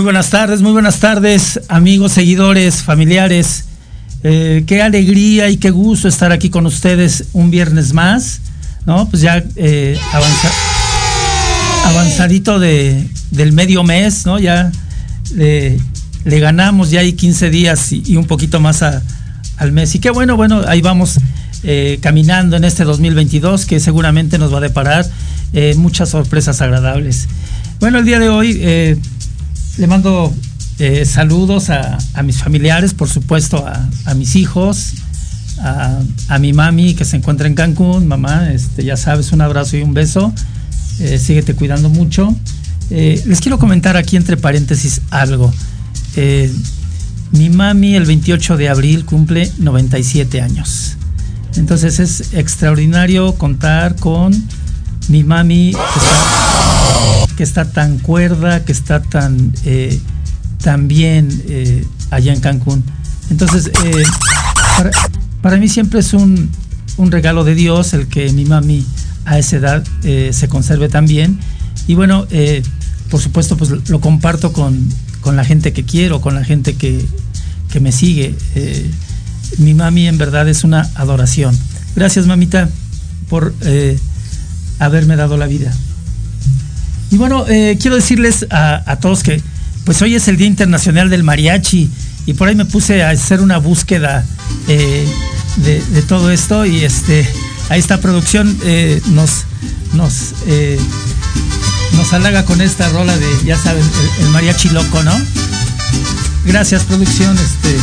Muy buenas tardes, muy buenas tardes, amigos, seguidores, familiares. Eh, qué alegría y qué gusto estar aquí con ustedes un viernes más, ¿no? Pues ya eh, avanza- avanzadito de, del medio mes, ¿no? Ya le, le ganamos ya hay 15 días y, y un poquito más a- al mes. Y qué bueno, bueno, ahí vamos eh, caminando en este 2022 que seguramente nos va a deparar eh, muchas sorpresas agradables. Bueno, el día de hoy eh, le mando eh, saludos a, mis familiares, por supuesto, a, mis hijos, a, a mi mami que se encuentra en Cancún. Mamá, este, ya sabes, un abrazo y un beso. Eh, síguete cuidando mucho. Eh, les quiero comentar aquí entre paréntesis algo. Eh, mi mami el 28 de abril cumple 97 años. Entonces es extraordinario contar con mi mami que está, que está tan cuerda, que está tan, eh, tan bien eh, allá en Cancún. Entonces, eh, para, para mí siempre es un, un regalo de Dios el que mi mami a esa edad se conserve tan bien. Y bueno, por supuesto, pues lo comparto con, con la gente que quiero, con la gente que, que me sigue. Mi mami en verdad es una adoración. Gracias, mamita, por haberme dado la vida. Y bueno, eh, quiero decirles a, todos que pues hoy es el Día Internacional del Mariachi y por ahí me puse a hacer una búsqueda eh, de, todo esto y este ahí esta producción eh, nos nos nos halaga con esta rola de ya saben el, el mariachi loco, ¿no? Gracias producción, este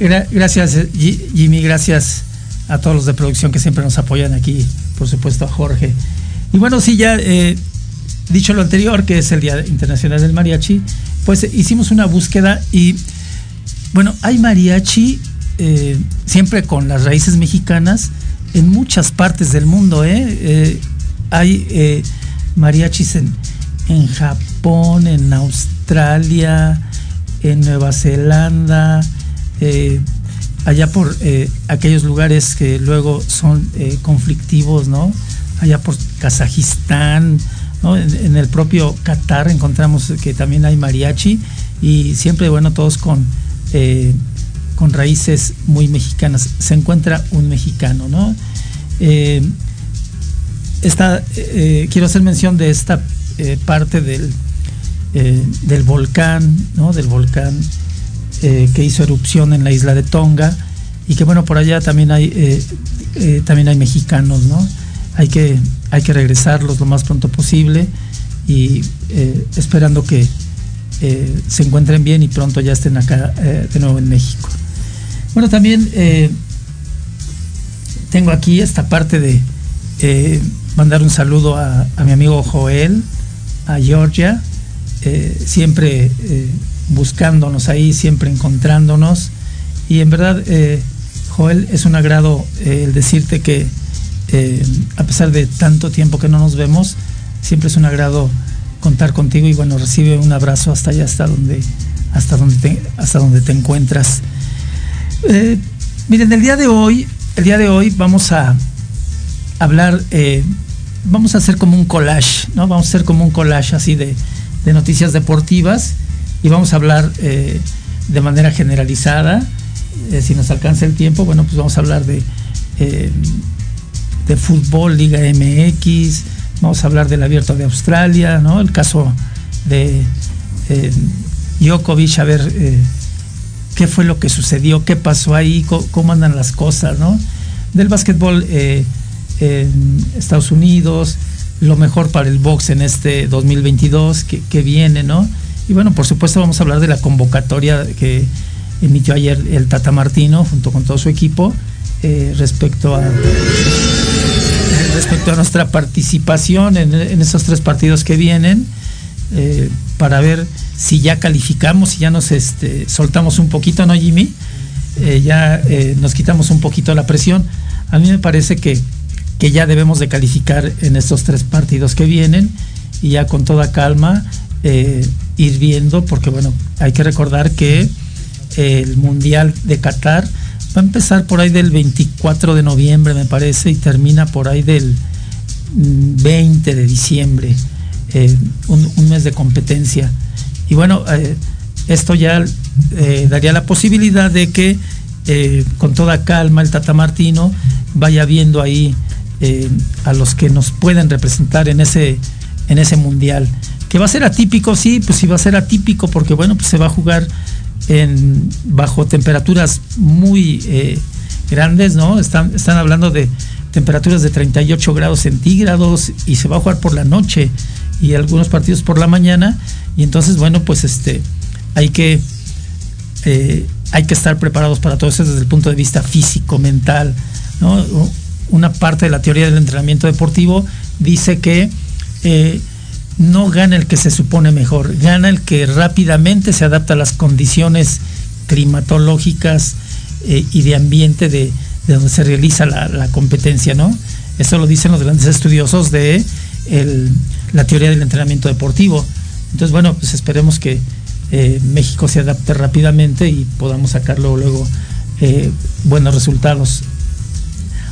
gra- gracias Jimmy, gracias a todos los de producción que siempre nos apoyan aquí, por supuesto a Jorge. Y bueno, sí, ya eh, dicho lo anterior, que es el Día Internacional del Mariachi, pues eh, hicimos una búsqueda y bueno, hay mariachi eh, siempre con las raíces mexicanas en muchas partes del mundo. hay mariachis en, en Japón, en Australia, en Nueva Zelanda, allá por aquellos lugares que luego son conflictivos, ¿no? Allá por Kazajistán. En, el propio Qatar encontramos que también hay mariachi y siempre, bueno, todos con, eh, con raíces muy mexicanas. Se encuentra un mexicano, ¿no? Eh, esta, eh, quiero hacer mención de esta parte del, del volcán, ¿no? Del volcán que hizo erupción en la isla de Tonga y que bueno por allá también hay también hay mexicanos, ¿no? Hay que hay que regresarlos lo más pronto posible y eh, esperando que eh, se encuentren bien y pronto ya estén acá eh, de nuevo en México. Bueno, también tengo aquí esta parte de mandar un saludo a, a mi amigo Joel, a Georgia, siempre buscándonos ahí, siempre encontrándonos. Y en verdad, Joel, es un agrado el decirte que eh, a pesar de tanto tiempo que no nos vemos, siempre es un agrado contar contigo y bueno, recibe un abrazo hasta allá, hasta donde, hasta donde, te, hasta donde te encuentras. Eh, miren, el día de hoy, el día de hoy vamos a hablar, eh, vamos a hacer como un collage, ¿no? Vamos a hacer como un collage así de, noticias deportivas y vamos a hablar de manera generalizada. Si nos alcanza el tiempo, bueno, pues vamos a hablar de, de fútbol, Liga MX, vamos a hablar del abierto de Australia, ¿no? El caso de eh, Djokovic, a ver eh, qué fue lo que sucedió, qué pasó ahí, cómo, cómo andan las cosas, ¿no? Del básquetbol eh, en Estados Unidos, lo mejor para el box en este 2022 que, viene, ¿no? Y bueno, por supuesto vamos a hablar de la convocatoria que emitió ayer el Tata Martino junto con todo su equipo eh, respecto a respecto a nuestra participación en, esos tres partidos que vienen eh, para ver si ya calificamos, si ya nos este, soltamos un poquito, ¿no, Jimmy? Eh, ya nos quitamos un poquito la presión. A mí me parece que que ya debemos de calificar en estos tres partidos que vienen y ya con toda calma ir viendo, porque bueno, hay que recordar que el Mundial de Qatar va a empezar por ahí del 24 de noviembre, me parece, y termina por ahí del 20 de diciembre, eh, un, mes de competencia. Y bueno, eh, esto ya daría la posibilidad de que con toda calma el Tata Martino vaya viendo ahí eh, a los que nos pueden representar en ese, en ese mundial. Que va a ser atípico, sí, pues sí va a ser atípico porque bueno, pues se va a jugar bajo temperaturas muy eh, grandes, ¿no? Están, están hablando de temperaturas de 38 grados centígrados y se va a jugar por la noche y algunos partidos por la mañana y entonces bueno pues este hay que eh, hay que estar preparados para todo eso desde el punto de vista físico mental ¿no? una parte de la teoría del entrenamiento deportivo dice que eh, no gana el que se supone mejor, gana el que rápidamente se adapta a las condiciones climatológicas eh, y de ambiente de, donde se realiza la, competencia, ¿no? Eso lo dicen los grandes estudiosos de la teoría del entrenamiento deportivo. Entonces, bueno, pues esperemos que eh, México se adapte rápidamente y podamos sacarlo luego buenos resultados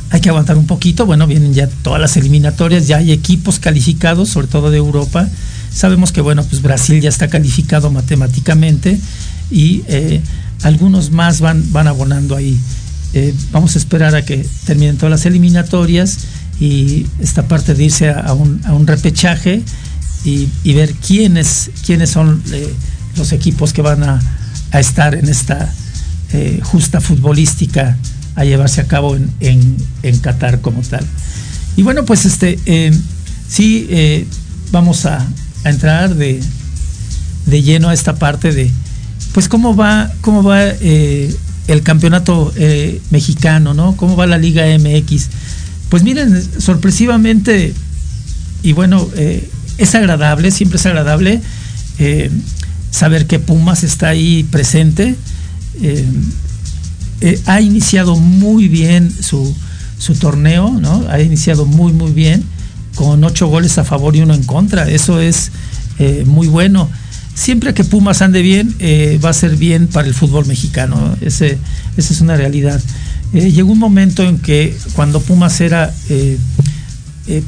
hay que aguantar un poquito. Bueno, vienen ya todas las eliminatorias, ya hay equipos calificados, sobre todo de Europa. Sabemos que, bueno, pues Brasil ya está calificado matemáticamente y eh, algunos más van, van abonando ahí. Eh, vamos a esperar a que terminen todas las eliminatorias y esta parte de irse a, un, repechaje y, ver quiénes, quiénes son eh, los equipos que van a, a estar en esta justa futbolística a llevarse a cabo en, en, Qatar como tal. Y bueno, pues este, eh, sí, eh, vamos a, entrar de, de, lleno a esta parte de, pues cómo va, cómo va eh, el campeonato mexicano, ¿no? ¿Cómo va la Liga MX? Pues miren, sorpresivamente, y bueno, es agradable, siempre es agradable saber que Pumas está ahí presente. Ha iniciado muy bien su, torneo, ¿no? Ha iniciado muy, muy bien, con ocho goles a favor y uno en contra. Eso es eh, muy bueno. Siempre que Pumas ande bien, eh, va a ser bien para el fútbol mexicano. Ese, esa es una realidad. llegó un momento en que cuando Pumas era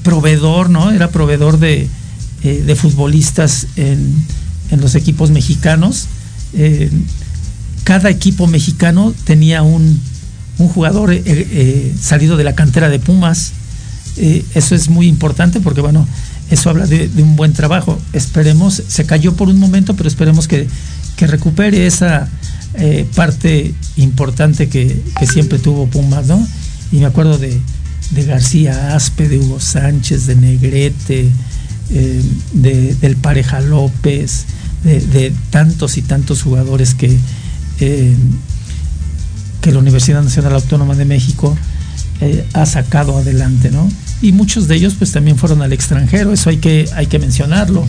proveedor, ¿no? Era proveedor de, futbolistas en, en, los equipos mexicanos cada equipo mexicano tenía un, jugador eh, eh, salido de la cantera de Pumas. Eh, eso es muy importante porque, bueno, eso habla de, un buen trabajo. Esperemos, se cayó por un momento, pero esperemos que, recupere esa parte importante que, siempre tuvo Pumas, ¿no? Y me acuerdo de, García Aspe, de Hugo Sánchez, de Negrete, del Pareja López, de tantos y tantos jugadores que, eh, que la Universidad Nacional Autónoma de México eh, ha sacado adelante, ¿no? Y muchos de ellos pues también fueron al extranjero, eso hay que, hay que mencionarlo.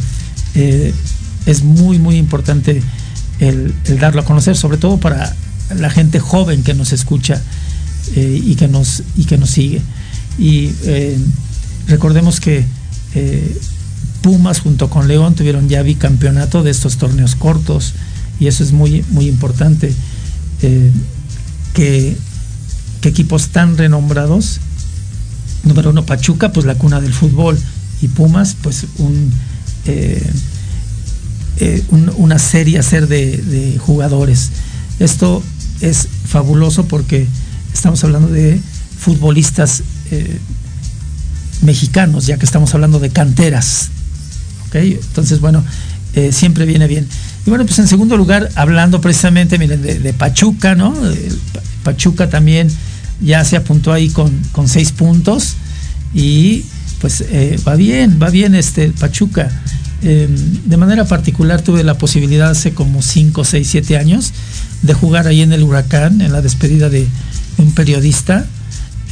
Eh, es muy, muy importante el, darlo a conocer, sobre todo para la gente joven que nos escucha y, que nos, y que nos sigue. Y recordemos que Pumas junto con León tuvieron ya bicampeonato de estos torneos cortos y eso es muy, muy importante, eh, que, equipos tan renombrados, número uno Pachuca, pues la cuna del fútbol, y Pumas, pues un, eh, eh, una serie ser de, de, jugadores. Esto es fabuloso porque estamos hablando de futbolistas mexicanos, ya que estamos hablando de canteras. Entonces, bueno, siempre viene bien. Y bueno, pues en segundo lugar, hablando precisamente, miren, de, Pachuca, ¿no? Pachuca también ya se apuntó ahí con, seis puntos. y pues eh, va bien, va bien este Pachuca. Em, de manera particular tuve la posibilidad hace como 5, 6, 7 años de jugar ahí en el Huracán, en la despedida de un periodista,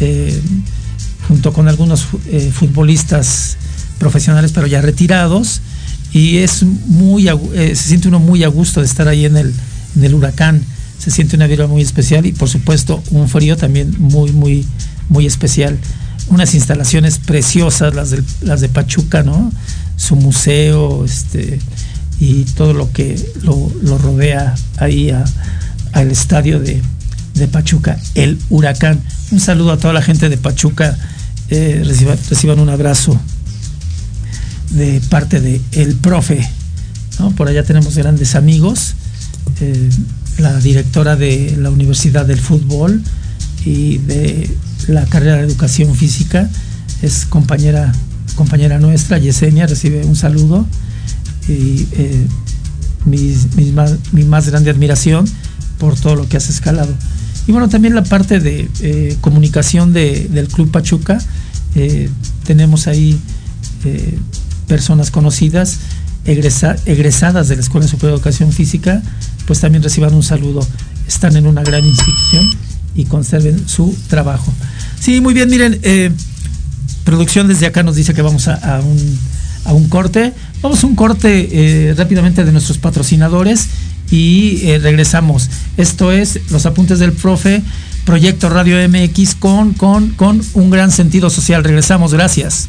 em, junto con algunos eh, futbolistas profesionales, pero ya retirados. Y es muy, eh, se siente uno muy a gusto de estar ahí en el, en el Huracán. Se siente una vibra muy especial y por supuesto un frío también muy, muy, muy especial unas instalaciones preciosas, las de, las de Pachuca, ¿no? Su museo, este, y todo lo que lo, rodea ahí al estadio de, Pachuca, el Huracán. Un saludo a toda la gente de Pachuca, eh, reciban, un abrazo de parte de el profe. Por allá tenemos grandes amigos, eh, la directora de la Universidad del Fútbol y de la carrera de educación física, es compañera, compañera nuestra, Yesenia, recibe un saludo y eh, mi, más, grande admiración por todo lo que has escalado. Y bueno, también la parte de eh, comunicación del Club Pachuca, eh, tenemos ahí personas conocidas, egresadas de la Escuela Superior de Educación Física, pues también reciban un saludo. Están en una gran institución y conserven su trabajo. Sí, muy bien, miren, eh, producción desde acá nos dice que vamos a, un, corte. Vamos a un corte eh, rápidamente de nuestros patrocinadores y eh, regresamos. Esto es Los Apuntes del Profe, Proyecto Radio MX con, con, con un gran sentido social. Regresamos, gracias.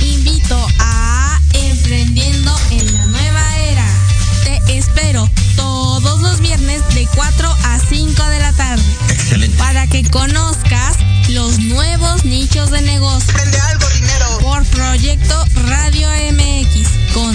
invito a Emprendiendo en la Nueva Era. Te espero todos los viernes de 4 a 5 de la tarde. Excelente. Para que conozcas los nuevos nichos de negocio. Vende algo, dinero. Por Proyecto Radio MX, con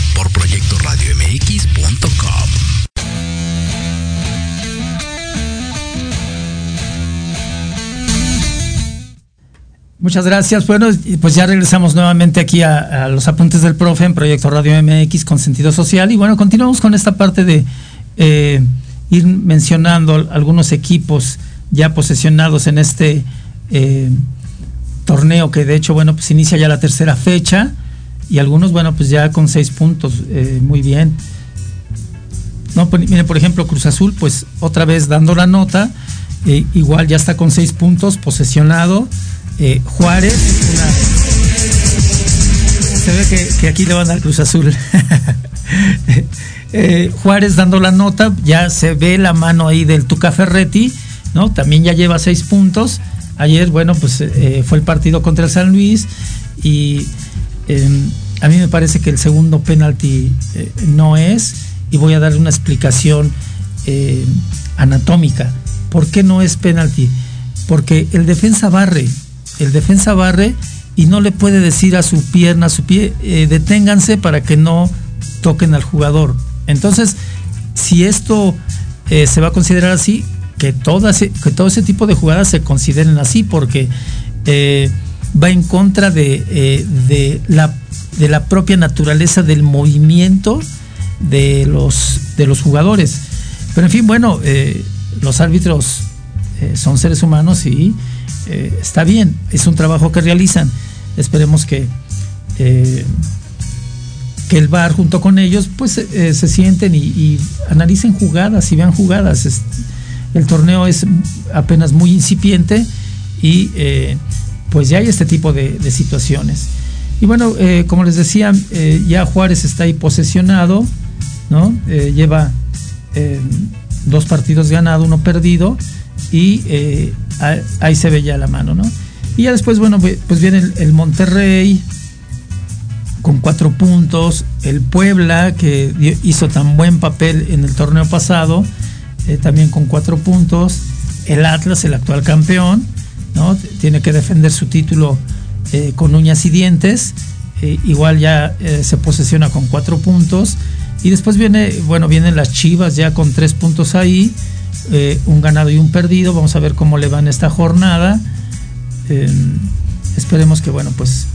Por proyectoradiomx.com. Muchas gracias. Bueno, pues ya regresamos nuevamente aquí a, los apuntes del profe en Proyecto Radio MX con sentido social. Y bueno, continuamos con esta parte de eh, ir mencionando algunos equipos ya posesionados en este eh, torneo que de hecho, bueno, pues inicia ya la tercera fecha y algunos, bueno, pues ya con seis puntos, eh, muy bien. No, pues, miren, por ejemplo, Cruz Azul, pues otra vez dando la nota, eh, igual ya está con seis puntos, posesionado. Eh, Juárez, se ve que, aquí le van a dar Cruz Azul. Juárez dando la nota, ya se ve la mano ahí del Tuca Ferretti, ¿no? También ya lleva seis puntos. ayer, bueno, pues fue el partido contra el San Luis y em, a mí me parece que el segundo penalti eh, no es y voy a darle una explicación eh, anatómica. ¿Por qué no es penalti? Porque el defensa barre, el defensa barre y no le puede decir a su pierna, a su pie, deténganse para que no toquen al jugador. Entonces, si esto se va a considerar así, que, que todo ese tipo de jugadas se consideren así, porque eh, va en contra de, eh, de, la, de la propia naturaleza del movimiento de los, de los jugadores. Pero en fin, bueno, eh, los árbitros son seres humanos y está bien, es un trabajo que realizan. Esperemos que, que el VAR junto con ellos pues se sienten y, analicen jugadas y vean jugadas. El torneo es apenas muy incipiente y eh, pues ya hay este tipo de, situaciones. Y bueno, eh, como les decía, eh, ya Juárez está ahí posesionado, ¿no? lleva dos partidos ganados, uno perdido, y ahí se ve ya la mano, ¿no? Y ya después, bueno, pues viene el, Monterrey con cuatro puntos, el Puebla, que hizo tan buen papel en el torneo pasado, eh, también con cuatro puntos. El Atlas, el actual campeón, ¿no? tiene que defender su título eh, con uñas y dientes. Eh, igual ya se posesiona con cuatro puntos. Y después viene, bueno, vienen las Chivas ya con tres puntos ahí, un ganado y un perdido. Vamos a ver cómo le va en esta jornada. esperemos que, bueno, pues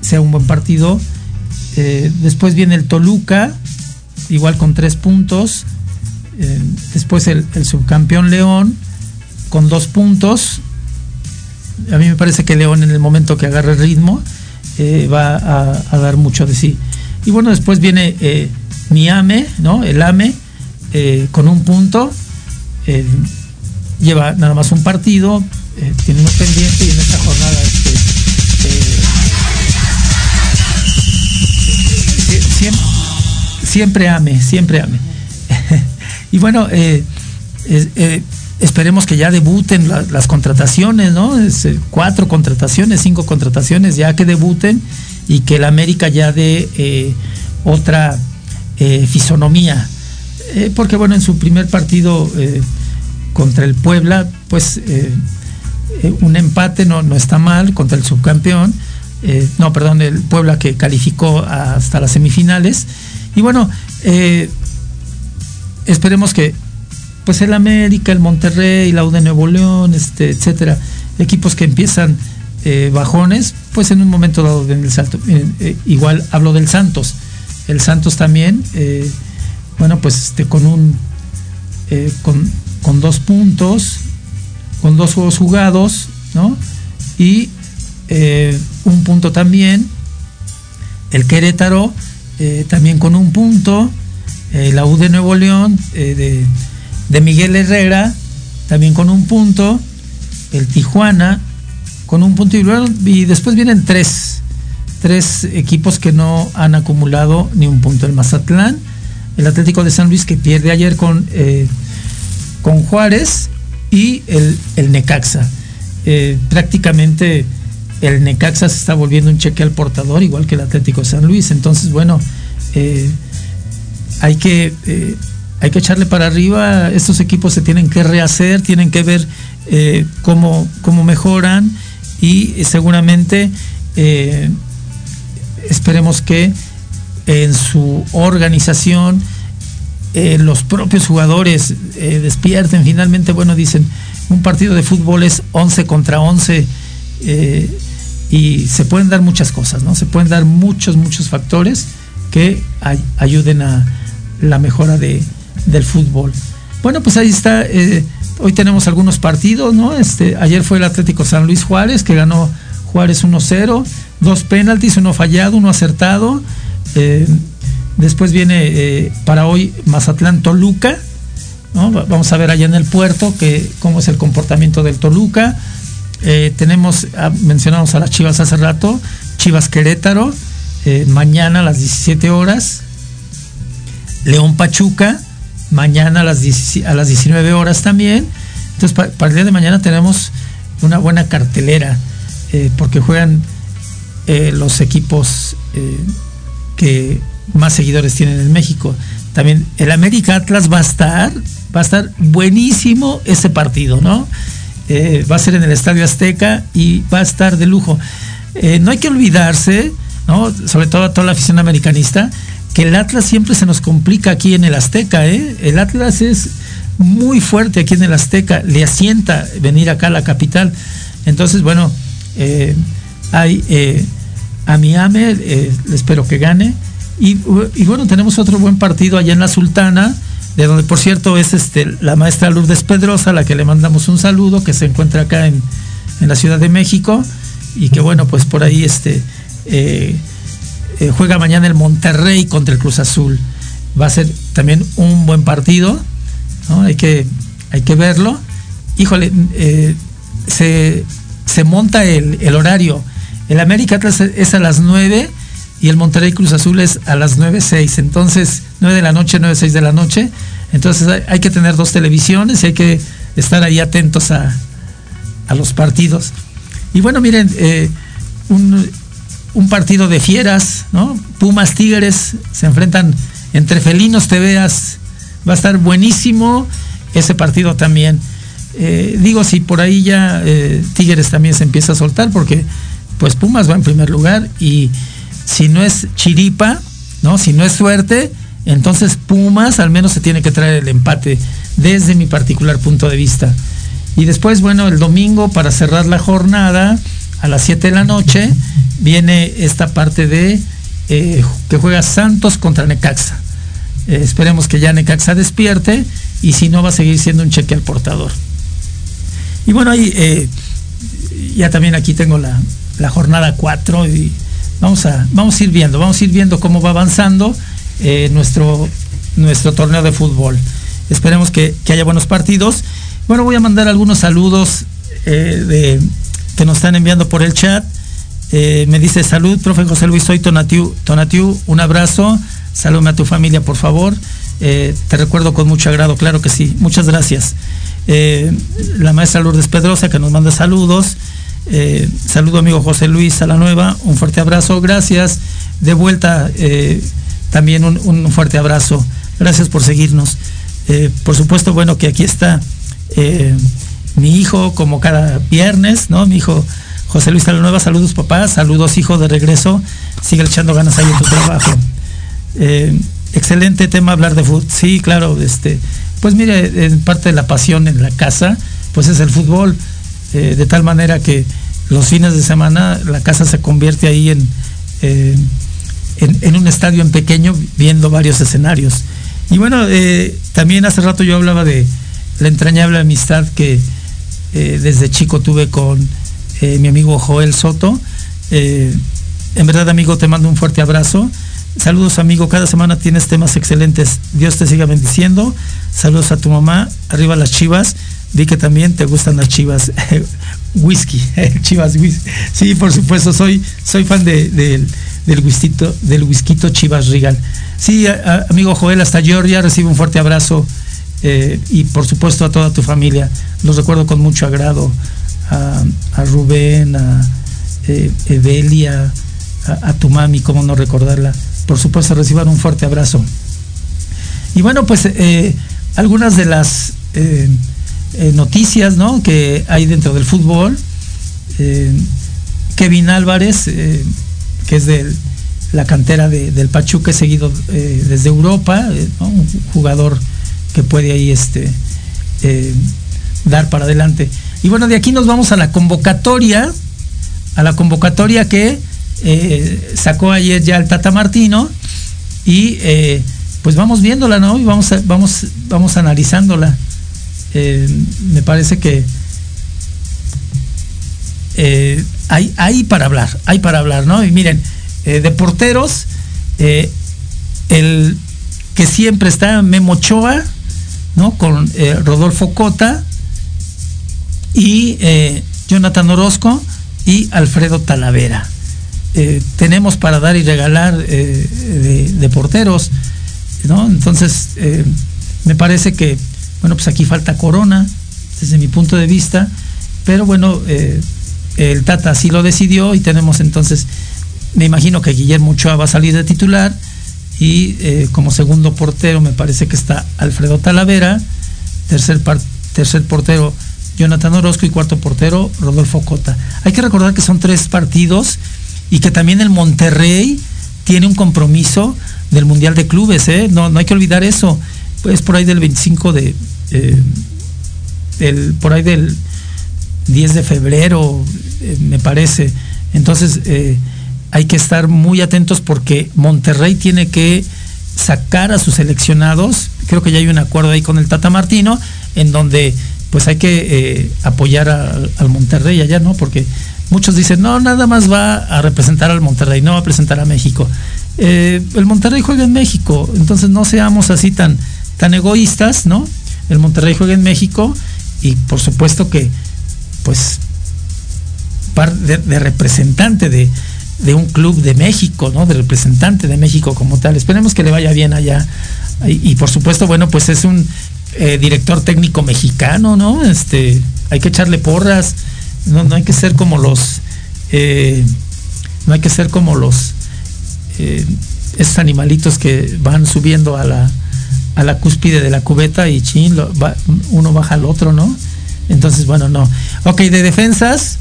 sea un buen partido. después viene el Toluca, igual con tres puntos. Eh, después el, subcampeón León con dos puntos. A mí me parece que León en el momento que agarre ritmo eh, va a, dar mucho de sí. Y bueno, después viene eh, Miame, ¿no? El AME, con un punto. lleva nada más un partido, tiene uno pendiente y en esta jornada este, siempre, siempre ame, siempre ame. Y bueno, eh, eh, esperemos que ya debuten las contrataciones, ¿no? Eh, cuatro contrataciones, cinco contrataciones ya que debuten y que el América ya dé otra fisonomía. porque bueno, en su primer partido contra el Puebla, pues un empate no, no está mal contra el subcampeón. no, perdón, el Puebla que calificó hasta las semifinales. Y bueno, esperemos que pues el América, el Monterrey, la U de Nuevo León, este, etcétera, equipos que empiezan eh, bajones, pues en un momento dado ven el salto. Eh, eh, igual hablo del Santos. El Santos también, bueno, pues este, con un con, con, dos puntos, con dos juegos jugados, ¿no? Y un punto también. El Querétaro también con un punto la U de Nuevo León, eh, de, Miguel Herrera, también con un punto, el Tijuana con un punto y, y después vienen tres, tres equipos que no han acumulado ni un punto. El Mazatlán, el Atlético de San Luis que pierde ayer con, eh, con Juárez y el, el Necaxa. prácticamente el Necaxa se está volviendo un cheque al portador, igual que el Atlético de San Luis. Entonces, bueno, hay que, eh, hay que echarle para arriba, estos equipos se tienen que rehacer, tienen que ver eh, cómo, mejoran y seguramente eh, esperemos que en su organización los propios jugadores despierten, finalmente, bueno, dicen, un partido de fútbol es 11 contra 11 y se pueden dar muchas cosas, ¿no? Se pueden dar muchos, muchos factores que ayuden a, la mejora de, del fútbol. Bueno, pues ahí está. Eh, hoy tenemos algunos partidos, ¿no? Este, ayer fue el Atlético San Luis Juárez, que ganó Juárez 1-0, dos penaltis, uno fallado, uno acertado. Eh, después viene eh, para hoy Mazatlán Toluca. Vamos a ver allá en el puerto que, cómo es el comportamiento del Toluca. tenemos, ah, mencionamos a las Chivas hace rato, Chivas Querétaro, mañana a las 17 horas. León Pachuca, mañana a las, a las 19 horas también. Entonces, para el día de mañana tenemos una buena cartelera, porque juegan los equipos que más seguidores tienen en México. También el América Atlas va a estar, va a estar buenísimo ese partido, ¿no? Eh, va a ser en el Estadio Azteca y va a estar de lujo. Eh, no hay que olvidarse, ¿no? Sobre todo a toda la afición americanista, que el Atlas siempre se nos complica aquí en el Azteca, ¿eh? El Atlas es muy fuerte aquí en el Azteca, le asienta venir acá a la capital. Entonces, bueno, eh, hay a Miami, espero que gane. Y, bueno, tenemos otro buen partido allá en la Sultana, de donde por cierto es este, la maestra Lourdes Pedrosa, a la que le mandamos un saludo, que se encuentra acá en, la Ciudad de México, y que bueno, pues por ahí este, eh, eh, juega mañana el Monterrey contra el Cruz Azul. Va a ser también un buen partido, hay, que, hay que verlo. Híjole, eh, se, monta el, el horario. El América es a las 9 y el Monterrey Cruz Azul es a las 9.06, entonces 9 de la noche, 9.06 de la noche, entonces hay, que tener dos televisiones y hay que estar ahí atentos a, los partidos. Y bueno, miren, eh, un, partido de fieras, ¿no? Pumas Tigres se enfrentan entre felinos te veas, va a estar buenísimo ese partido también. Eh, digo, si por ahí ya eh, Tigres también se empieza a soltar, porque pues Pumas va en primer lugar y si no es chiripa, ¿no? Si no es suerte, entonces Pumas al menos se tiene que traer el empate desde mi particular punto de vista. Y después, bueno, el domingo para cerrar la jornada a las 7 de la noche viene esta parte de eh, que juega Santos contra Necaxa. Eh, esperemos que ya Necaxa despierte y si no va a seguir siendo un cheque al portador. Y bueno, ahí eh, ya también aquí tengo la, la jornada 4 y vamos a, vamos a ir viendo, vamos a ir viendo cómo va avanzando nuestro, nuestro torneo de fútbol. Esperemos que, haya buenos partidos. Bueno, voy a mandar algunos saludos de, que nos están enviando por el chat. Eh, me dice salud, profe José Luis, soy Tonatiu, Tonatiu, un abrazo, saludame a tu familia, por favor. te recuerdo con mucho agrado, claro que sí, muchas gracias. la maestra Lourdes Pedrosa que nos manda saludos. Eh, saludo amigo José Luis a la nueva, un fuerte abrazo, gracias. De vuelta eh, también un, fuerte abrazo, gracias por seguirnos. Eh, por supuesto, bueno, que aquí está mi hijo como cada viernes, ¿no? Mi hijo José Luis a la nueva, saludos papá, saludos hijo de regreso, sigue echando ganas ahí en tu trabajo. excelente tema hablar de fútbol, sí, claro, este, pues mire, en parte de la pasión en la casa, pues es el fútbol eh, de tal manera que los fines de semana la casa se convierte ahí en, eh, en, un estadio en pequeño viendo varios escenarios. Y bueno, eh, también hace rato yo hablaba de la entrañable amistad que desde chico tuve con mi amigo Joel Soto. en verdad, amigo, te mando un fuerte abrazo. Saludos, amigo. Cada semana tienes temas excelentes. Dios te siga bendiciendo. Saludos a tu mamá. Arriba las chivas. Vi que también te gustan las chivas whisky, chivas whisky. Sí, por supuesto, soy, soy fan de, del whisky, del Chivas Regal. Sí, amigo Joel, hasta Georgia, recibe un fuerte abrazo eh, y por supuesto a toda tu familia. Los recuerdo con mucho agrado a, Rubén, a eh, Evelia, a, tu mami, cómo no recordarla. Por supuesto, reciban un fuerte abrazo. Y bueno, pues eh, algunas de las noticias ¿no? que hay dentro del fútbol. Kevin Álvarez, que es de la cantera del Pachuca, seguido desde Europa, un jugador que puede ahí este, dar para adelante. Y bueno, de aquí nos vamos a la convocatoria, a la convocatoria que sacó ayer ya el Tata Martino y pues vamos viéndola, ¿no? Y vamos, vamos, vamos analizándola. Eh, me parece que eh, hay, hay, para hablar, hay para hablar, ¿no? Y miren, eh, de porteros, el que siempre está Memo Ochoa, ¿no? Con Rodolfo Cota y Jonathan Orozco y Alfredo Talavera. tenemos para dar y regalar de, porteros, ¿no? Entonces, me parece que bueno, pues aquí falta Corona, desde mi punto de vista, pero bueno, eh, el Tata así lo decidió y tenemos entonces, me imagino que Guillermo Ochoa va a salir de titular y eh, como segundo portero me parece que está Alfredo Talavera, tercer, tercer portero Jonathan Orozco y cuarto portero Rodolfo Cota. Hay que recordar que son tres partidos y que también el Monterrey tiene un compromiso del Mundial de Clubes, ¿eh? no, no hay que olvidar eso. Es por ahí del 25 de, eh, por ahí del 10 de febrero, me parece. Entonces, hay que estar muy atentos porque Monterrey tiene que sacar a sus seleccionados. Creo que ya hay un acuerdo ahí con el Tata Martino, en donde pues hay que apoyar al Monterrey allá, ¿no? Porque muchos dicen, no, nada más va a representar al Monterrey, no va a presentar a México. Eh, el Monterrey juega en México, entonces no seamos así tan, tan egoístas, ¿no? El Monterrey juega en México y por supuesto que, pues, de representante de, un club de México, ¿no? De representante de México como tal. Esperemos que le vaya bien allá. Y, por supuesto, bueno, pues es un eh, director técnico mexicano, ¿no? Este, hay que echarle porras. No, no hay que ser como los, eh, no hay que ser como los, eh, esos animalitos que van subiendo a la, a la cúspide de la cubeta y chin, uno baja al otro, ¿no? Entonces, bueno, no. Ok, de defensas,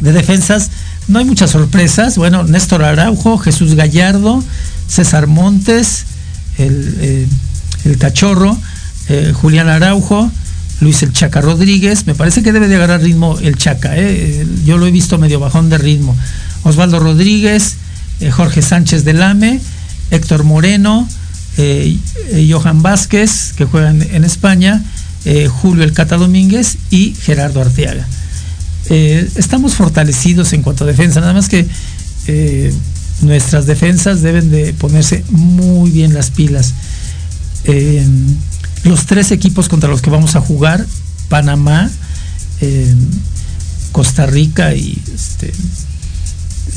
de defensas, no hay muchas sorpresas. Bueno, Néstor Araujo, Jesús Gallardo, César Montes, el, eh, el Cachorro, Julián Araujo, Luis el Chaca Rodríguez, me parece que debe de agarrar ritmo el Chaca, ¿eh? yo lo he visto medio bajón de ritmo. Osvaldo Rodríguez, eh, Jorge Sánchez de Lame, Héctor Moreno, eh, Johan Vázquez, que juegan en España, Julio El Cata Domínguez y Gerardo Arteaga. Estamos fortalecidos en cuanto a defensa, nada más que nuestras defensas deben de ponerse muy bien las pilas los tres equipos contra los que vamos a jugar, Panamá, eh, Costa Rica y este,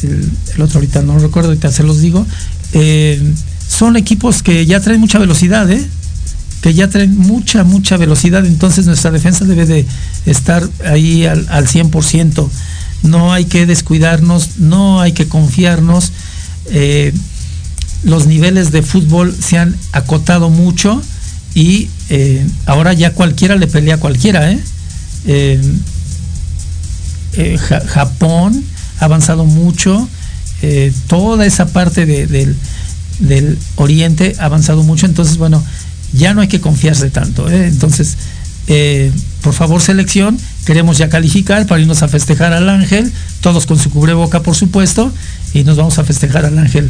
el, otro ahorita no recuerdo, ahorita se los digo, eh, son equipos que ya traen mucha velocidad, ¿eh? Que ya traen mucha, mucha velocidad, entonces nuestra defensa debe de estar ahí al, al 100%. No hay que descuidarnos, no hay que confiarnos. los niveles de fútbol se han acotado mucho y eh, ahora ya cualquiera le pelea a cualquiera. ¿eh? Eh, Japón ha avanzado mucho, toda esa parte del, oriente ha avanzado mucho, entonces bueno, ya no hay que confiarse tanto. Entonces, por favor selección, queremos ya calificar para irnos a festejar al ángel, todos con su cubreboca por supuesto, y nos vamos a festejar al ángel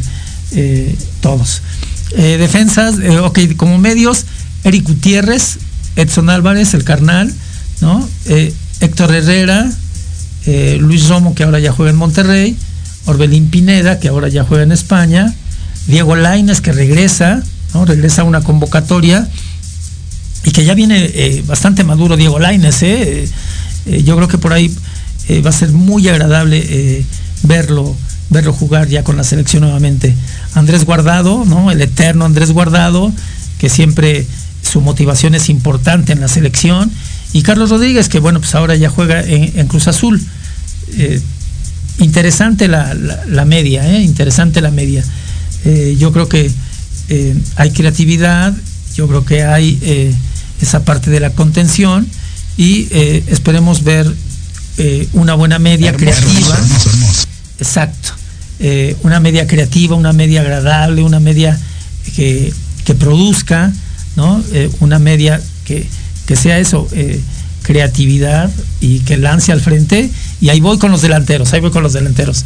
todos. defensas, ok, como medios, Eric Gutiérrez, Edson Álvarez, el carnal, ¿no? Eh, Héctor Herrera, eh, Luis Romo, que ahora ya juega en Monterrey, Orbelín Pineda, que ahora ya juega en España, Diego Laines, que regresa, ¿no? Regresa una convocatoria y que ya viene eh, bastante maduro Diego Laines, yo creo que por ahí va a ser muy agradable verlo verlo jugar ya con la selección nuevamente. Andrés Guardado, ¿no? El eterno Andrés Guardado, que siempre su motivación es importante en la selección. Y Carlos Rodríguez, que bueno, pues ahora ya juega en, Cruz Azul. Eh, interesante la, media, ¿eh? interesante la media. Eh, yo creo que hay creatividad, yo creo que hay esa parte de la contención y esperemos ver una buena media creativa. Exacto. una media creativa, una media agradable, una media que, que produzca eh, una media que, sea eso, eh, creatividad y que lance al frente. Y ahí voy con los delanteros, ahí voy con los delanteros.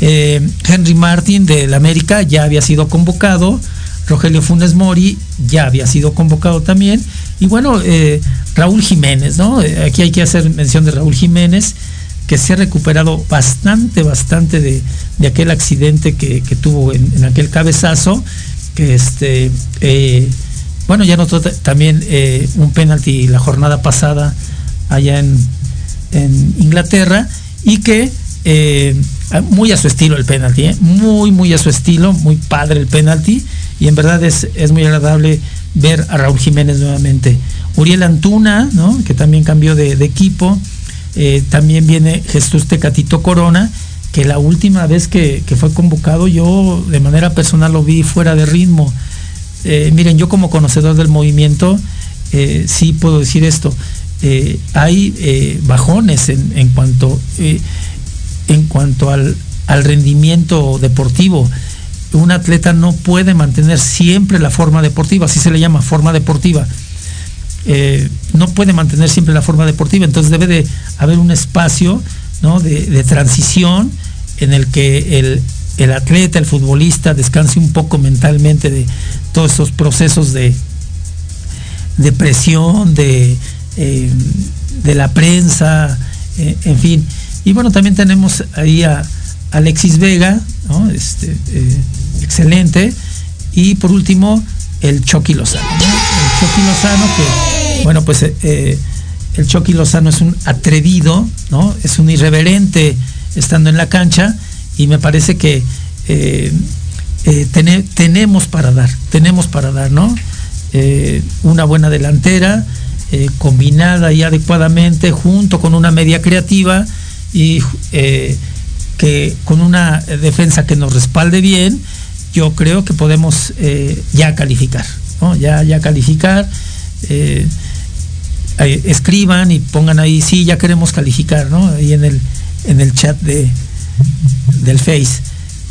Eh, Henry Martin del América ya había sido convocado. Rogelio Funes Mori ya había sido convocado también. Y bueno, Raúl Jiménez, ¿no? Aquí hay que hacer mención de Raúl Jiménez, que se ha recuperado bastante, bastante de, aquel accidente que, tuvo en, aquel cabezazo, que este, bueno, ya notó también eh, un penalti la jornada pasada allá en, Inglaterra y que eh, muy a su estilo el penalti, ¿eh? muy, muy a su estilo, muy padre el penalti y en verdad es, es muy agradable ver a Raúl Jiménez nuevamente. Uriel Antuna, ¿no? que también cambió de, equipo. Eh, también viene Jesús Tecatito Corona, que la última vez que, fue convocado yo de manera personal lo vi fuera de ritmo. Eh, miren, yo como conocedor del movimiento, sí puedo decir esto. hay bajones en, cuanto, en cuanto al, al rendimiento deportivo un atleta no puede mantener siempre la forma deportiva, así se le llama, forma deportiva. Eh, no puede mantener siempre la forma deportiva, entonces debe de haber un espacio de, transición en el que el, atleta, el futbolista, descanse un poco mentalmente de todos esos procesos de, presión, de, eh, de la prensa, eh, en fin. Y bueno, también tenemos ahí a Alexis Vega, este, excelente. Y por último, el Chucky Lozano. El Chucky Lozano que, bueno, pues eh, eh, el Chucky Lozano es un atrevido, ¿no? Es un irreverente estando en la cancha y me parece que eh, tenemos para dar, tenemos para dar, ¿no? una buena delantera, combinada y adecuadamente junto con una media creativa y que con una defensa que nos respalde bien yo creo que podemos eh, ya calificar, ya, ya calificar. Eh, escriban y pongan ahí, sí, ya queremos calificar, ¿no? Ahí en el, en el chat de, del Face.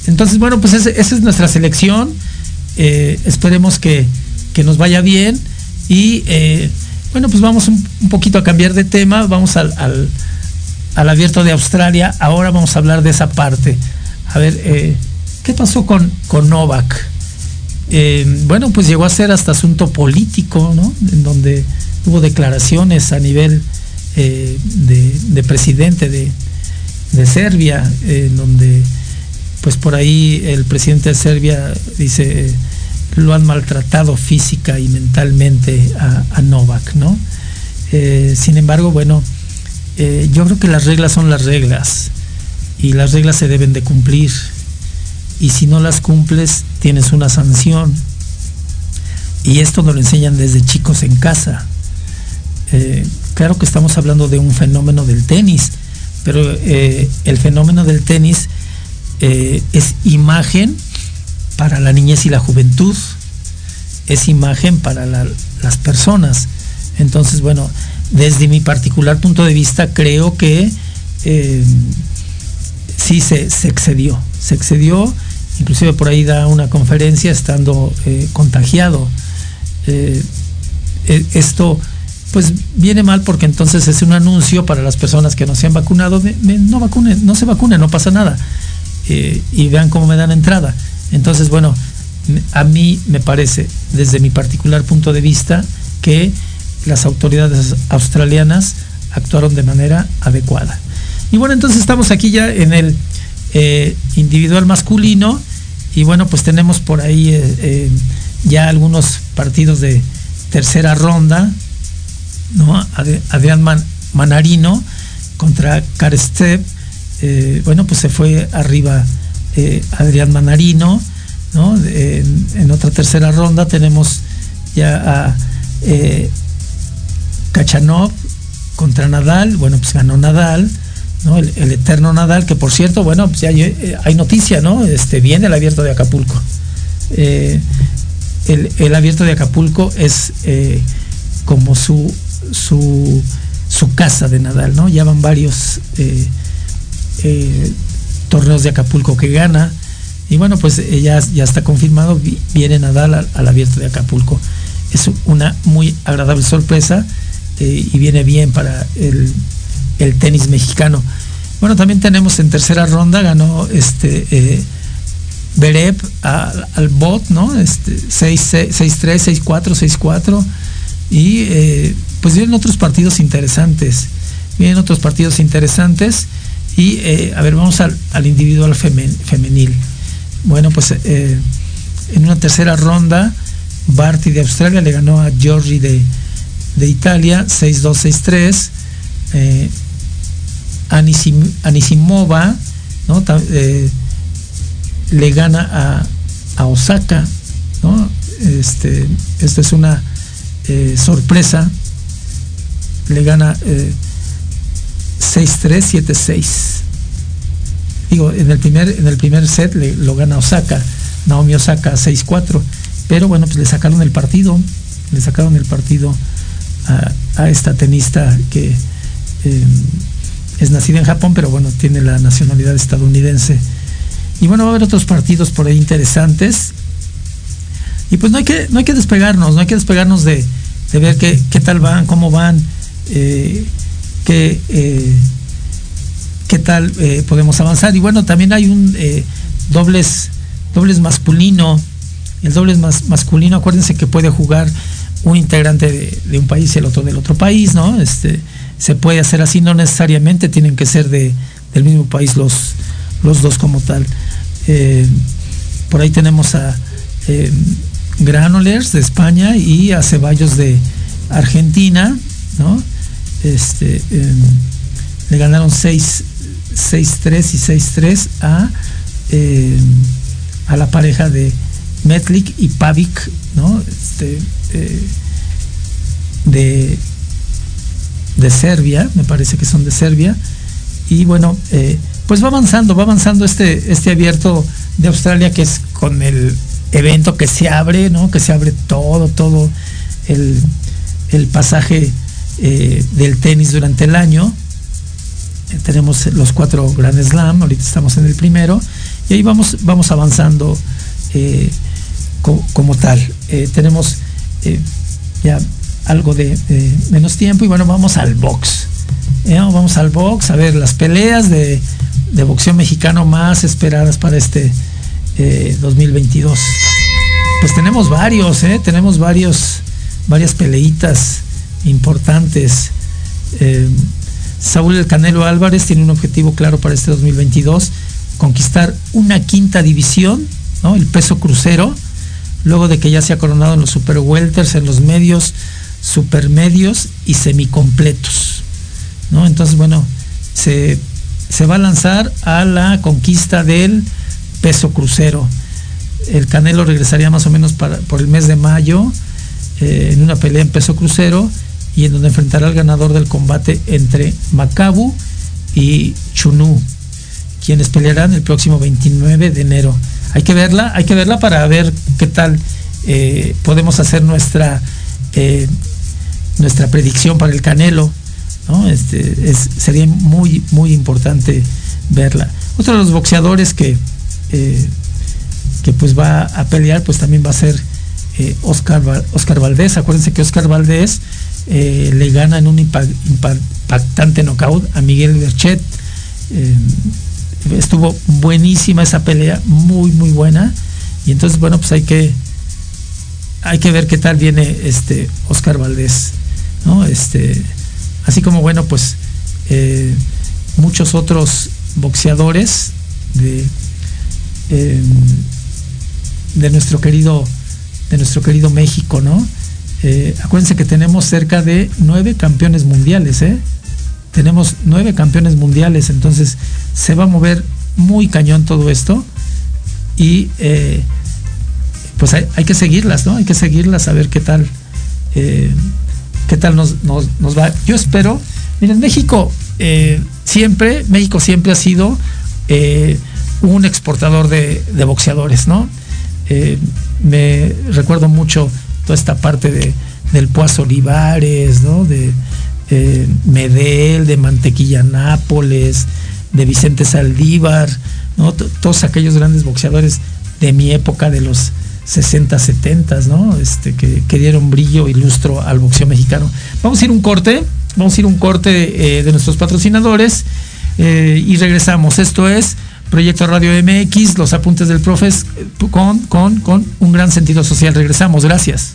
Entonces, bueno, pues esa es nuestra selección. Eh, esperemos que, nos vaya bien. Y bueno, pues vamos un, poquito a cambiar de tema. Vamos al, al, al, abierto de Australia. Ahora vamos a hablar de esa parte. A ver, ¿Qué pasó con, con Novak? Eh, bueno, pues llegó a ser hasta asunto político, ¿no? En donde hubo declaraciones a nivel eh, de, presidente de, Serbia, en donde pues por ahí el presidente de Serbia dice lo han maltratado física y mentalmente a, Novak, ¿no? Eh, sin embargo, bueno, yo creo que las reglas son las reglas y las reglas se deben de cumplir y si no las cumples tienes una sanción. Y esto nos lo enseñan desde chicos en casa. Eh, claro que estamos hablando de un fenómeno del tenis, pero eh, el fenómeno del tenis eh, es imagen para la niñez y la juventud, es imagen para las personas. Entonces, bueno, desde mi particular punto de vista, creo que sí se, se excedió, se excedió inclusive por ahí da una conferencia estando eh, contagiado. Eh, e, esto pues viene mal porque entonces es un anuncio para las personas que no se han vacunado, no vacunen, no se vacunen, no pasa nada. Eh, y vean cómo me dan entrada. Entonces, bueno, a mí me parece, desde mi particular punto de vista, que las autoridades australianas actuaron de manera adecuada. Y bueno, entonces estamos aquí ya en el eh, individual masculino y bueno, pues tenemos por ahí eh, eh, ya algunos partidos de tercera ronda, ¿no? Adrián Manarino contra Carstep, bueno, pues se fue arriba Adrián Manarino, ¿no? En, otra tercera ronda tenemos ya a Kachanov contra Nadal, bueno, pues ganó Nadal, el, eterno Nadal, que por cierto, bueno, pues eh, hay, noticia, ¿no? Este, viene el abierto de Acapulco. Eh, el, abierto de Acapulco es eh, como su, su, su, casa de Nadal, ¿no? Ya van varios torneos de Acapulco que gana. Y bueno, pues ya, ya está confirmado, viene Nadal al, abierto de Acapulco. Es una muy agradable sorpresa y viene bien para el el tenis mexicano. Bueno, también tenemos en tercera ronda, ganó este eh, Bereb al bot, ¿no? Este, 6-3, 6-4, 6-4. Y eh, pues vienen otros partidos interesantes. Vienen otros partidos interesantes. Y eh, a ver, vamos al, individual femenil. Bueno, pues en una tercera ronda, Barty de Australia le ganó a Giorgi de, de Italia, 6-2, 6-3. Anisimova ¿no? Eh, le gana a, Osaka. ¿no? Este, esto es una eh, sorpresa le gana eh, 6-3, 7-6. Digo, en el primer, en el primer set le, lo gana Osaka, Naomi Osaka 6-4. Pero bueno, pues le sacaron el partido, le sacaron el partido a, a esta tenista que eh, es nacida en Japón, pero bueno, tiene la nacionalidad estadounidense. Y bueno, va a haber otros partidos por ahí interesantes. Y pues no hay que, no hay que despegarnos, no hay que despegarnos de, de ver qué, qué, tal van, cómo van, eh, qué, eh, qué tal eh, podemos avanzar. Y bueno, también hay un dobles, dobles masculino. El dobles mas, masculino, acuérdense que puede jugar un integrante de, de, un país y el otro del otro país, ¿no? Este, se puede hacer así, no necesariamente tienen que ser de, del mismo país los, los dos como tal. Eh, por ahí tenemos a eh, Granolers de España y a Ceballos de Argentina, ¿no? Este, eh, le ganaron 6-3 y 6-3 a, eh, a la pareja de Metlik y Pavic, ¿no? Este, eh, de, de Serbia, me parece que son de Serbia, y bueno, eh, pues va avanzando, va avanzando este, este abierto de Australia que es con el evento que se abre, ¿no? Que se abre todo, todo el, el pasaje eh, del tenis durante el año. Tenemos los cuatro Grand Slam, ahorita estamos en el primero, y ahí vamos, vamos avanzando eh, co como tal. Tenemos ya algo de, menos tiempo y bueno, vamos al box. vamos al box a ver las peleas de, boxeo mexicano más esperadas para este 2022. Pues tenemos varios, ¿eh? tenemos varios, varias peleitas importantes. Eh, Saúl El Canelo Álvarez tiene un objetivo claro para este 2022, conquistar una quinta división, ¿no? el peso crucero, luego de que ya se ha coronado en los super welters, en los medios, supermedios y semicompletos. ¿no? Entonces, bueno, se, se va a lanzar a la conquista del peso crucero. El Canelo regresaría más o menos para, por el mes de mayo eh, en una pelea en peso crucero y en donde enfrentará al ganador del combate entre Macabu y Chunu, quienes pelearán el próximo 29 de enero. Hay que verla, hay que verla para ver qué tal eh, podemos hacer nuestra eh, nuestra predicción para el Canelo. ¿no? Este, es, sería muy, muy importante verla. Otro de los boxeadores que, eh, que pues va a pelear, pues también va a ser eh, Oscar, Oscar Valdés. Acuérdense que Oscar Valdés eh, le gana en un impact, impactante knockout a Miguel Berchet. Eh, estuvo buenísima esa pelea, muy, muy buena. Y entonces, bueno, pues hay que hay que ver qué tal viene este Oscar Valdés, ¿no? Este, así como bueno, pues eh, muchos otros boxeadores de, eh, de nuestro querido de nuestro querido México, ¿no? Eh, acuérdense que tenemos cerca de nueve campeones mundiales, ¿eh? Tenemos nueve campeones mundiales, entonces se va a mover muy cañón todo esto y eh, pues hay, hay, que seguirlas, ¿no? Hay que seguirlas a ver qué tal, qué tal nos, nos, va. Yo espero, miren, México eh, siempre, México siempre ha sido eh, un exportador de, boxeadores, ¿no? Eh, me recuerdo mucho toda esta parte de, del Puaz Olivares, ¿no? De Medel, de Mantequilla Nápoles, de Vicente Saldívar, ¿no? Todos aquellos grandes boxeadores de mi época, de los 60, 70, ¿no? Este, que, que, dieron brillo y lustro al boxeo mexicano. Vamos a ir un corte, vamos a ir un corte eh, de nuestros patrocinadores eh, y regresamos. Esto es Proyecto Radio MX, los apuntes del profes con, con, con un gran sentido social. Regresamos, gracias.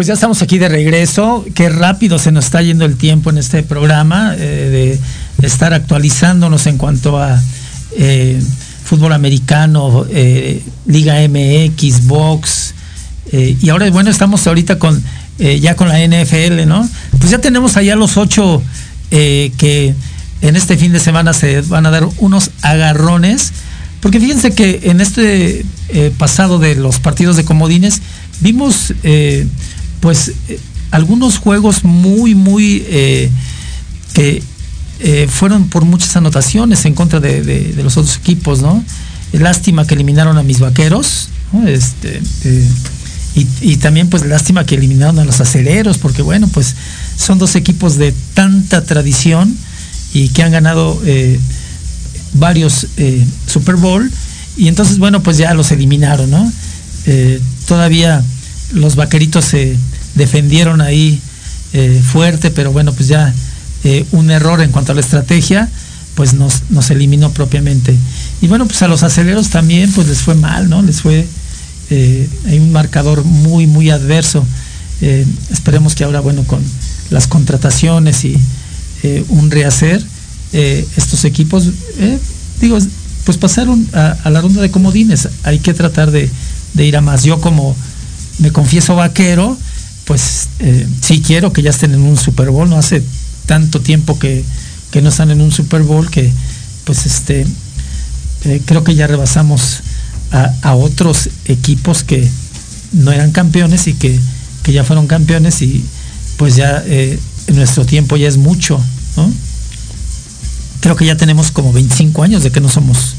Pues ya estamos aquí de regreso. Qué rápido se nos está yendo el tiempo en este programa eh, de, estar actualizándonos en cuanto a eh, fútbol americano, eh, Liga MX, Box. y ahora, bueno, estamos ahorita con ya con la NFL, ¿no? Pues ya tenemos allá los ocho que en este fin de semana se van a dar unos agarrones. Porque fíjense que en este pasado de los partidos de comodines vimos pues eh, algunos juegos muy, muy eh, que eh, fueron por muchas anotaciones en contra de, los otros equipos, ¿no? Lástima que eliminaron a mis vaqueros, este, y, también pues lástima que eliminaron a los aceleros, porque bueno, pues son dos equipos de tanta tradición y que han ganado varios Super Bowl, y entonces bueno, pues ya los eliminaron, ¿no? todavía los vaqueritos se defendieron ahí eh, fuerte, pero bueno, pues ya eh, un error en cuanto a la estrategia, pues nos, nos, eliminó propiamente. Y bueno, pues a los aceleros también, pues les fue mal, ¿no? Les fue, eh, hay un marcador muy, muy adverso. esperemos que ahora, bueno, con las contrataciones y un rehacer, estos equipos, digo, pues pasaron a, la ronda de comodines. Hay que tratar de, de ir a más. Yo como me confieso vaquero, pues eh, sí quiero que ya estén en un Super Bowl, no hace tanto tiempo que, no están en un Super Bowl que pues este eh, creo que ya rebasamos a, otros equipos que no eran campeones y que, ya fueron campeones y pues ya eh, nuestro tiempo ya es mucho, Creo que ya tenemos como 25 años de que no somos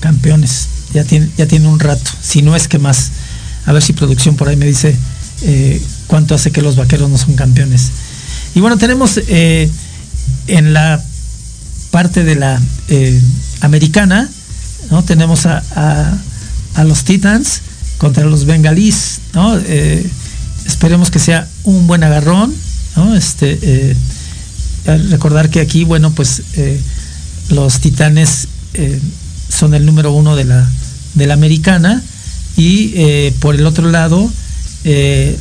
campeones, ya tiene, ya tiene un rato, si no es que más. A ver si producción por ahí me dice cuánto hace que los vaqueros no son campeones. Y bueno, tenemos eh, en la parte de la eh, americana, ¿no? Tenemos a, los Titans contra los Bengalís, ¿no? Eh, esperemos que sea un buen agarrón, ¿no? Este, recordar que aquí, bueno, pues los Titanes son el número uno de la, de la americana y por el otro lado,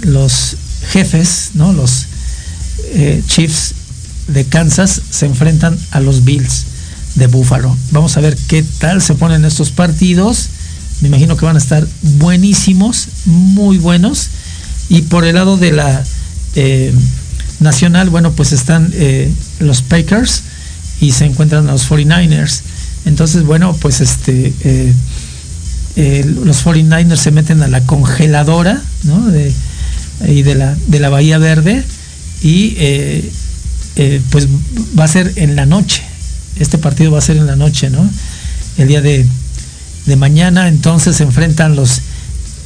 los jefes, ¿no? Los eh, Chiefs de Kansas se enfrentan a los Bills de Buffalo. Vamos a ver qué tal se ponen estos partidos. Me imagino que van a estar buenísimos, muy buenos. Y por el lado de la eh, nacional, bueno, pues están eh, los Packers y se encuentran los 49ers. Entonces, bueno, pues este los 49ers se meten a la congeladora, ¿no? De, y de la, de la Bahía Verde y eh, eh, pues va a ser en la noche. Este partido va a ser en la noche, ¿no? El día de, mañana entonces se enfrentan los,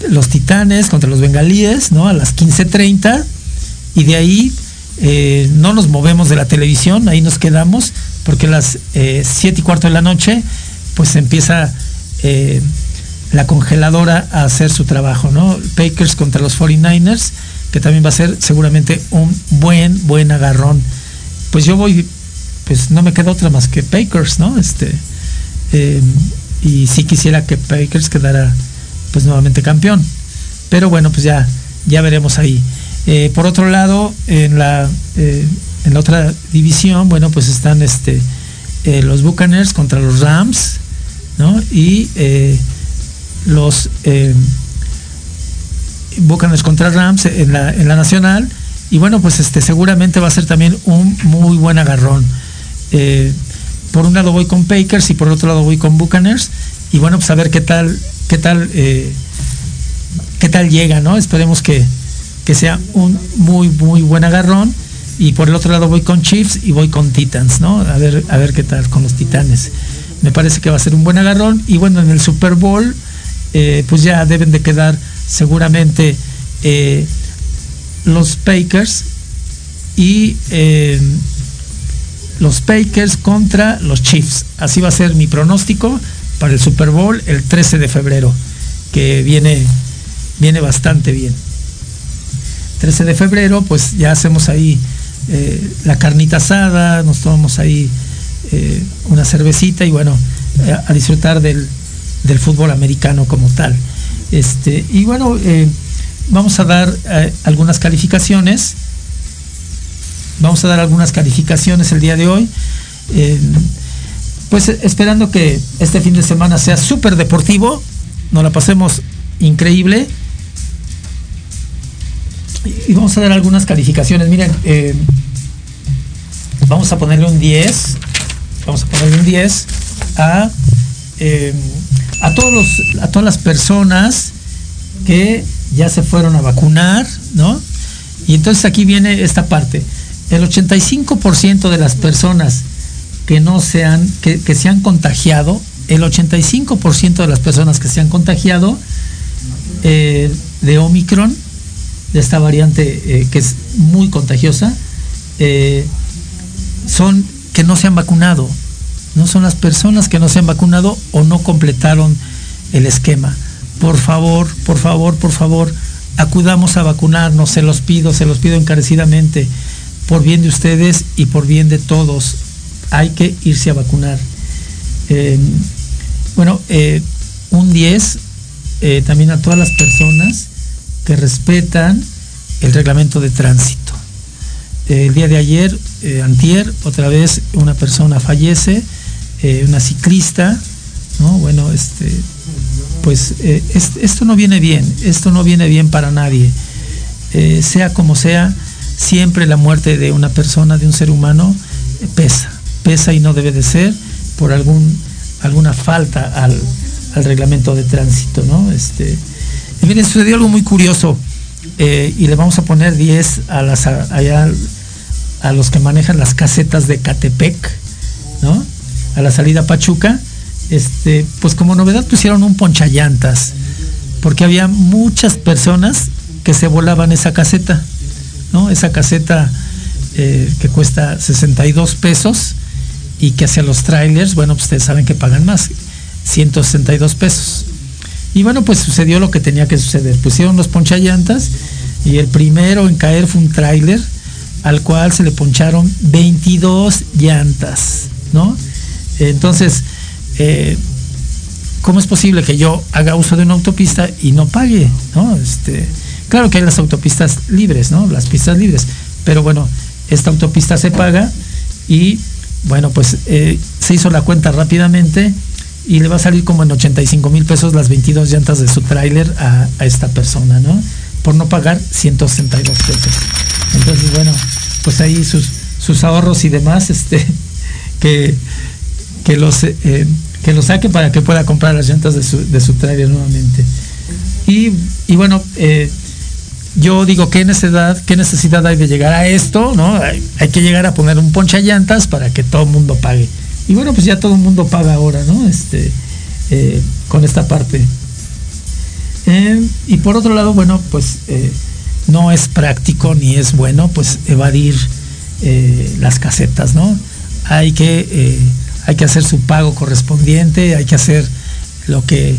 los titanes contra los bengalíes, ¿no? A las 15.30 y de ahí eh, no nos movemos de la televisión, ahí nos quedamos porque a las 7 y cuarto de la noche pues empieza la congeladora a hacer su trabajo, ¿no? Packers contra los 49ers, que también va a ser seguramente un buen, buen agarrón. Pues yo voy, pues no me queda otra más que Packers, ¿no? Este, eh, y sí quisiera que Packers quedara pues nuevamente campeón. Pero bueno, pues ya, ya veremos ahí. Eh, por otro lado, en la, eh, en la otra división, bueno, pues están este, los Buccaneers contra los Rams, ¿no? Y los eh, contra Rams en la, en la nacional. Y bueno, pues este seguramente va a ser también un muy buen agarrón. Eh, por un lado voy con Packers y por otro lado voy con Buccaneers. Y bueno, pues a ver qué tal, qué tal, eh, qué tal llega, ¿no? Esperemos que, que sea un muy, muy buen agarrón. Y por el otro lado voy con Chiefs y voy con Titans, ¿no? A ver, a ver qué tal con los Titanes. Me parece que va a ser un buen agarrón. Y bueno, en el Super Bowl, eh, pues ya deben de quedar seguramente eh, los Packers y eh, los Packers contra los Chiefs. Así va a ser mi pronóstico para el Super Bowl el 13 de febrero, que viene, viene bastante bien. 13 de febrero, pues ya hacemos ahí la carnita asada, nos tomamos ahí una cervecita y bueno, a disfrutar del, del, fútbol americano como tal. Este, y bueno, eh, vamos a dar eh, algunas calificaciones. Vamos a dar algunas calificaciones el día de hoy. Eh, pues esperando que este fin de semana sea súper deportivo, nos la pasemos increíble. Y vamos a dar algunas calificaciones. Miren, vamos a ponerle un 10. Vamos a ponerle un 10 a, a, todos los, a todas las personas que ya se fueron a vacunar, ¿no? Y entonces aquí viene esta parte. El 85% de las personas que no se han, que, se han contagiado, el 85% de las personas que se han contagiado eh, de Omicron, de esta variante eh, que es muy contagiosa, eh, son que no se han vacunado. No son las personas que no se han vacunado o no completaron el esquema por favor, por favor, por favor, acudamos a vacunarnos, se los pido, se los pido encarecidamente, por bien de ustedes y por bien de todos. Hay que irse a vacunar. Eh, bueno, eh, un 10 eh, también a todas las personas que respetan el reglamento de tránsito. el día de ayer, antier, otra vez una persona fallece, una ciclista, ¿no? Bueno, este, pues eh, esto no viene bien, esto no viene bien para nadie. Eh, sea como sea, siempre la muerte de una persona, de un ser humano, eh, pesa, pesa y no debe de ser por algún, alguna falta al, reglamento de tránsito, ¿no? Este, y miren, sucedió algo muy curioso y le vamos a poner 10 a las allá a los que manejan las casetas de Catepec, ¿no? A la salida Pachuca este, pues como novedad pusieron un ponchallantas, porque había muchas personas que se volaban esa caseta, ¿no? Esa caseta eh, que cuesta 62 pesos y que hacia los trailers, bueno, pues ustedes saben que pagan más, 162 pesos. Y bueno, pues sucedió lo que tenía que suceder. Pusieron los ponchallantas y el primero en caer fue un trailer al cual se le poncharon 22 llantas, ¿no? Entonces, eh, ¿cómo es posible que yo haga uso de una autopista y no pague? ¿no? Este, claro que hay las autopistas libres, ¿no? Las pistas libres. Pero bueno, esta autopista se paga y bueno, pues eh, se hizo la cuenta rápidamente y le va a salir como en 85 mil pesos las 22 llantas de su tráiler a, esta persona, ¿no? Por no pagar 162 pesos. Entonces, bueno, pues ahí sus, sus ahorros y demás, este, que, que los eh, que lo saque para que pueda comprar las llantas de su, de su trailer nuevamente. Y, bueno, eh, yo digo, ¿qué necesidad, ¿qué necesidad hay de llegar a esto? ¿no? Hay, que llegar a poner un poncha llantas para que todo el mundo pague. Y bueno, pues ya todo el mundo paga ahora, ¿no? Este, eh, con esta parte. Y por otro lado, bueno, pues no es práctico ni es bueno pues evadir las casetas, ¿no? Hay que hay que hacer su pago correspondiente, hay que hacer lo que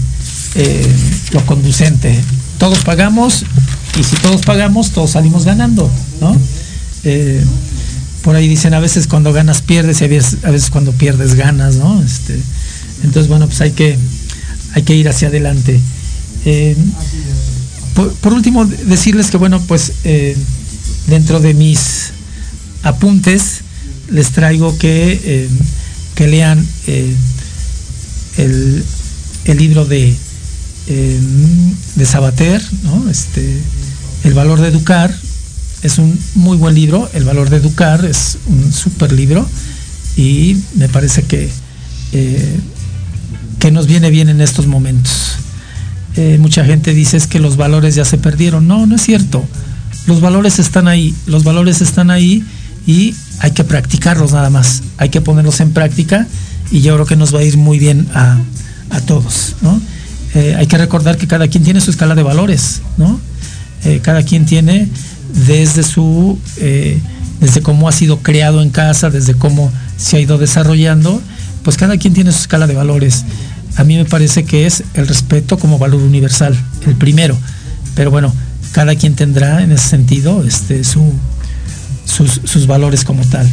eh, lo conducente. Todos pagamos y si todos pagamos, todos salimos ganando, ¿no? Eh, por ahí dicen a veces cuando ganas pierdes y a veces, cuando pierdes ganas, ¿no? Este, entonces bueno, pues hay que hay que ir hacia adelante. Eh, por, último, decirles que bueno, pues dentro de mis apuntes les traigo que que lean eh, el, libro de, eh, de Sabater, este, El valor de educar. Es un muy buen libro, El valor de educar es un super libro y me parece que, eh, que nos viene bien en estos momentos. mucha gente dice es que los valores ya se perdieron. No, no es cierto. Los valores están ahí, los valores están ahí y hay que practicarlos nada más, hay que ponerlos en práctica y yo creo que nos va a ir muy bien a, todos, ¿no? Eh, hay que recordar que cada quien tiene su escala de valores, ¿no? Eh, cada quien tiene desde su, eh, desde cómo ha sido creado en casa, desde cómo se ha ido desarrollando, pues cada quien tiene su escala de valores. A mí me parece que es el respeto como valor universal, el primero. Pero bueno, cada quien tendrá en ese sentido este, su, sus, valores como tal.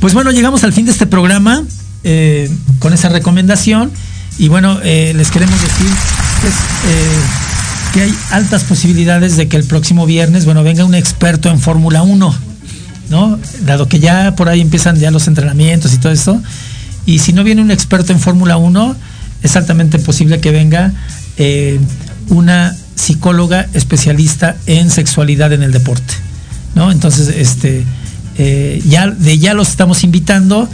Pues bueno, llegamos al fin de este programa. eh, con esa recomendación. Y bueno, eh, les queremos decir que, es, eh, que hay altas posibilidades de que el próximo viernes, bueno, venga un experto en Fórmula 1, ¿no? Dado que ya por ahí empiezan ya los entrenamientos y todo esto. Y si no viene un experto en Fórmula 1, es altamente posible que venga una psicóloga especialista en sexualidad en el deporte. ¿No? Entonces, este, eh, ya, de ya los estamos invitando.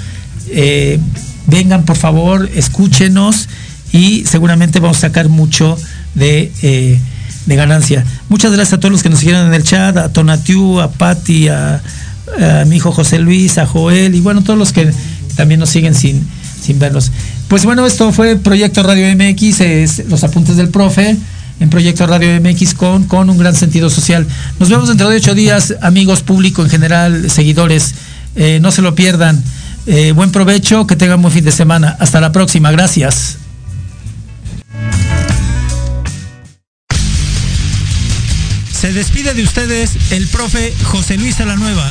eh, vengan, por favor, escúchenos y seguramente vamos a sacar mucho de, eh, de ganancia. Muchas gracias a todos los que nos siguieron en el chat, a Tonatiu, a Patti, a, mi hijo José Luis, a Joel y bueno, todos los que también nos siguen sin, sin verlos. Pues bueno, esto fue Proyecto Radio MX, los apuntes del profe en Proyecto Radio MX con, con un gran sentido social. Nos vemos dentro de ocho días, amigos, público en general, seguidores. Eh, no se lo pierdan. Eh, buen provecho, que tengan buen fin de semana. Hasta la próxima, gracias. Se despide de ustedes el profe José Luis Salanueva.